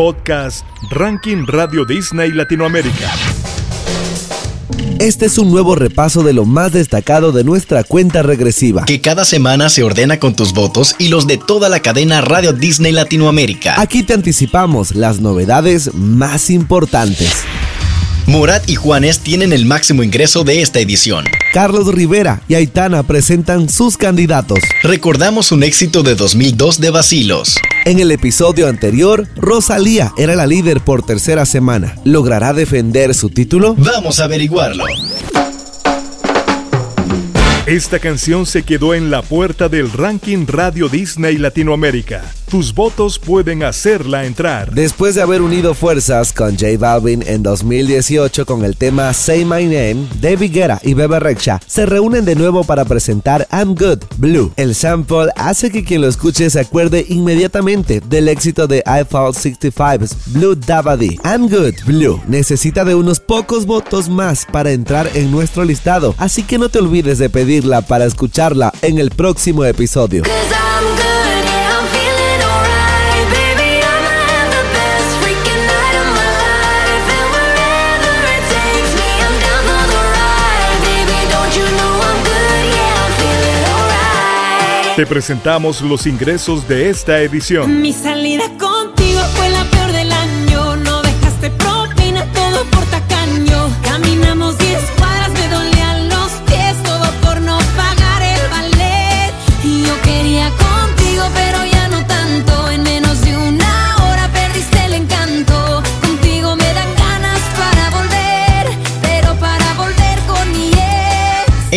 Podcast Ranking Radio Disney Latinoamérica. Este es un nuevo repaso de lo más destacado de nuestra cuenta regresiva. Que cada semana se ordena con tus votos y los de toda la cadena Radio Disney Latinoamérica. Aquí te anticipamos las novedades más importantes. Morat y Juanes tienen el máximo ingreso de esta edición. Carlos Rivera y Aitana presentan sus candidatos. Recordamos un éxito de 2002 de Basilos. En el episodio anterior, Rosalía era la líder por tercera semana. ¿Logrará defender su título? Vamos a averiguarlo. Esta canción se quedó en la puerta del ranking Radio Disney Latinoamérica. Tus votos pueden hacerla entrar. Después de haber unido fuerzas con J Balvin en 2018 con el tema Say My Name, David Guerra y Bebe Rexha se reúnen de nuevo para presentar I'm Good Blue. El sample hace que quien lo escuche se acuerde inmediatamente del éxito de iPhone 65's Blue Dabadi. I'm Good Blue necesita de unos pocos votos más para entrar en nuestro listado, así que no te olvides de pedirla para escucharla en el próximo episodio. Te presentamos los ingresos de esta edición. Mi salida contigo fue la peor del año. No dejaste propina, todo por tacaño. Caminamos 10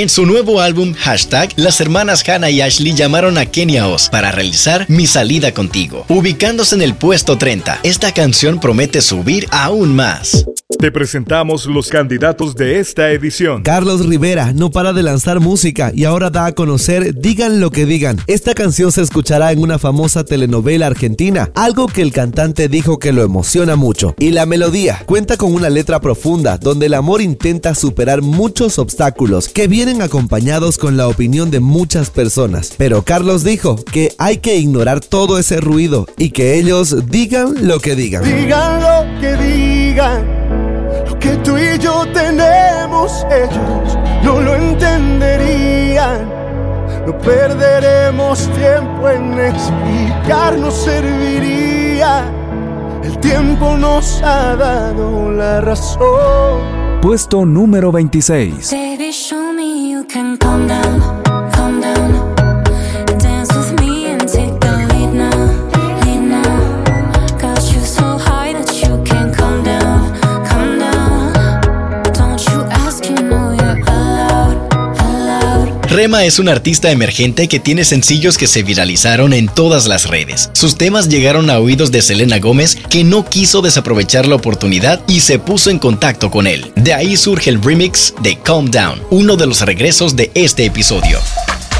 En su nuevo álbum, hashtag, las hermanas Hannah y Ashley llamaron a Kenia Oz para realizar Mi salida contigo. Ubicándose en el puesto 30, esta canción promete subir aún más. Te presentamos los candidatos de esta edición. Carlos Rivera no para de lanzar música y ahora da a conocer Digan lo que digan. Esta canción se escuchará en una famosa telenovela argentina, algo que el cantante dijo que lo emociona mucho. Y la melodía cuenta con una letra profunda donde el amor intenta superar muchos obstáculos que vienen acompañados con la opinión de muchas personas. Pero Carlos dijo que hay que ignorar todo ese ruido y que ellos digan lo que digan. Digan lo que digan, que tú y yo tenemos, ellos no lo entenderían. No perderemos tiempo en explicar, no serviría. El tiempo nos ha dado la razón. Puesto número 26. Baby, show me you can calm down, Rema es un artista emergente que tiene sencillos que se viralizaron en todas las redes. Sus temas llegaron a oídos de Selena Gómez, que no quiso desaprovechar la oportunidad y se puso en contacto con él. De ahí surge el remix de Calm Down, uno de los regresos de este episodio.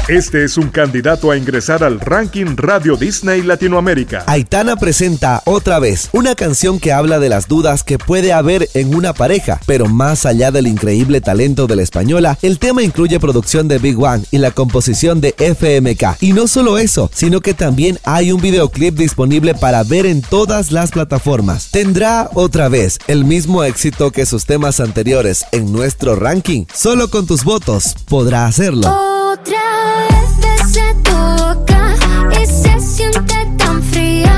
Este es un candidato a ingresar al ranking Radio Disney Latinoamérica. Aitana presenta otra vez una canción que habla de las dudas que puede haber en una pareja, pero más allá del increíble talento de la española, el tema incluye producción de Big One y la composición de FMK. Y no solo eso, sino que también hay un videoclip disponible para ver en todas las plataformas. Tendrá otra vez el mismo éxito que sus temas anteriores en nuestro ranking. Solo con tus votos podrá hacerlo. Otra vez besé tu boca y se siente tan fría.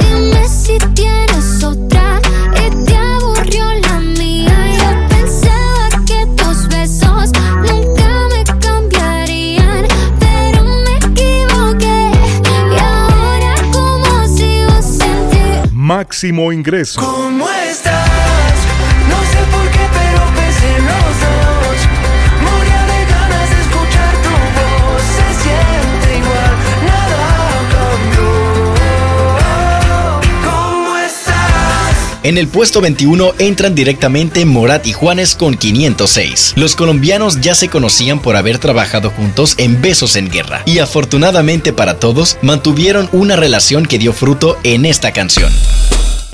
Dime si tienes otra y te aburrió la mía. Yo pensaba que tus besos nunca me cambiarían, pero me equivoqué. Y ahora como sigo sin ti. Máximo ingreso. ¿Cómo estás? En el puesto 21 entran directamente Morat y Juanes con 506. Los colombianos ya se conocían por haber trabajado juntos en Besos en Guerra y afortunadamente para todos mantuvieron una relación que dio fruto en esta canción.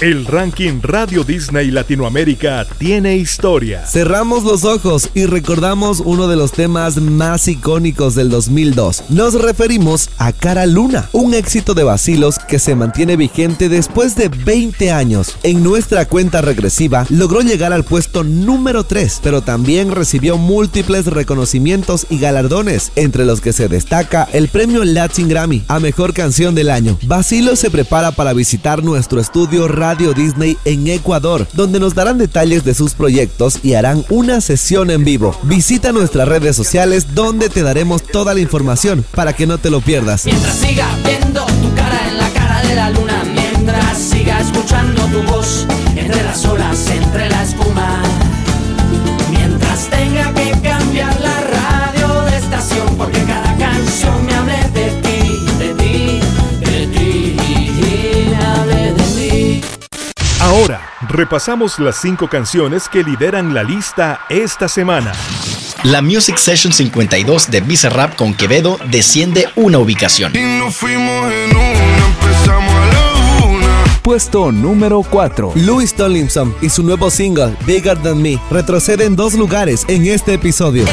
El ranking Radio Disney Latinoamérica tiene historia. Cerramos los ojos y recordamos uno de los temas más icónicos del 2002. Nos referimos a Cara Luna, un éxito de vacilos que se mantiene vigente después de 20 años. En nuestra cuenta regresiva logró llegar al puesto número 3, pero también recibió múltiples reconocimientos y galardones, entre los que se destaca el premio Latin Grammy a Mejor Canción del Año. Vacilo se prepara para visitar nuestro estudio Radio Disney en Ecuador, donde nos darán detalles de sus proyectos y harán una sesión en vivo. Visita nuestras redes sociales donde te daremos toda la información para que no te lo pierdas. Mientras siga viendo tu cara en la cara de la luna, mientras siga escuchando tu voz entre las olas, entre la Ahora, repasamos las cinco canciones que lideran la lista esta semana. La Music Session 52 de Bizarrap con Quevedo desciende una ubicación. Y nos fuimos en una, empezamos a la una. Puesto número 4. Louis Tomlinson y su nuevo single, Bigger Than Me, retroceden dos lugares en este episodio.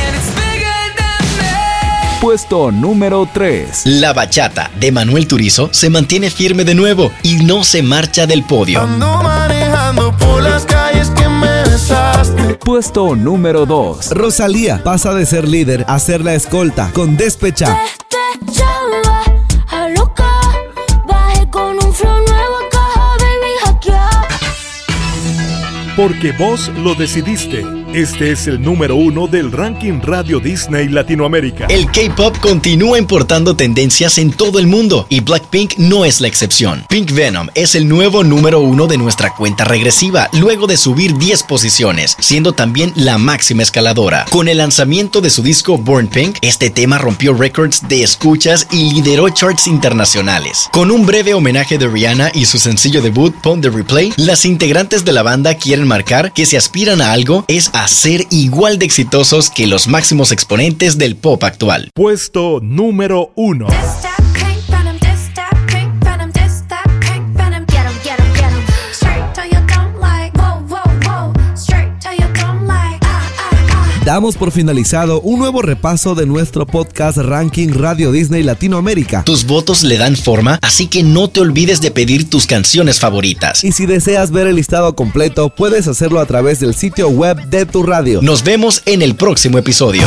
Puesto número 3. La bachata de Manuel Turizo se mantiene firme de nuevo y no se marcha del podio. Ando manejando por las calles que me besaste. Puesto número 2. Rosalía pasa de ser líder a ser la escolta con Despecha. Porque vos lo decidiste. Este es el número uno del ranking Radio Disney Latinoamérica. El K-pop continúa importando tendencias en todo el mundo y Blackpink no es la excepción. Pink Venom es el nuevo número uno de nuestra cuenta regresiva, luego de subir 10 posiciones, siendo también la máxima escaladora. Con el lanzamiento de su disco Born Pink, este tema rompió récords de escuchas y lideró charts internacionales. Con un breve homenaje de Rihanna y su sencillo debut Pon the Replay, las integrantes de la banda quieren marcar que si aspiran a algo es a ser igual de exitosos que los máximos exponentes del pop actual. Puesto número 1. Damos por finalizado un nuevo repaso de nuestro podcast Ranking Radio Disney Latinoamérica. Tus votos le dan forma, así que no te olvides de pedir tus canciones favoritas. Y si deseas ver el listado completo, puedes hacerlo a través del sitio web de tu radio. Nos vemos en el próximo episodio.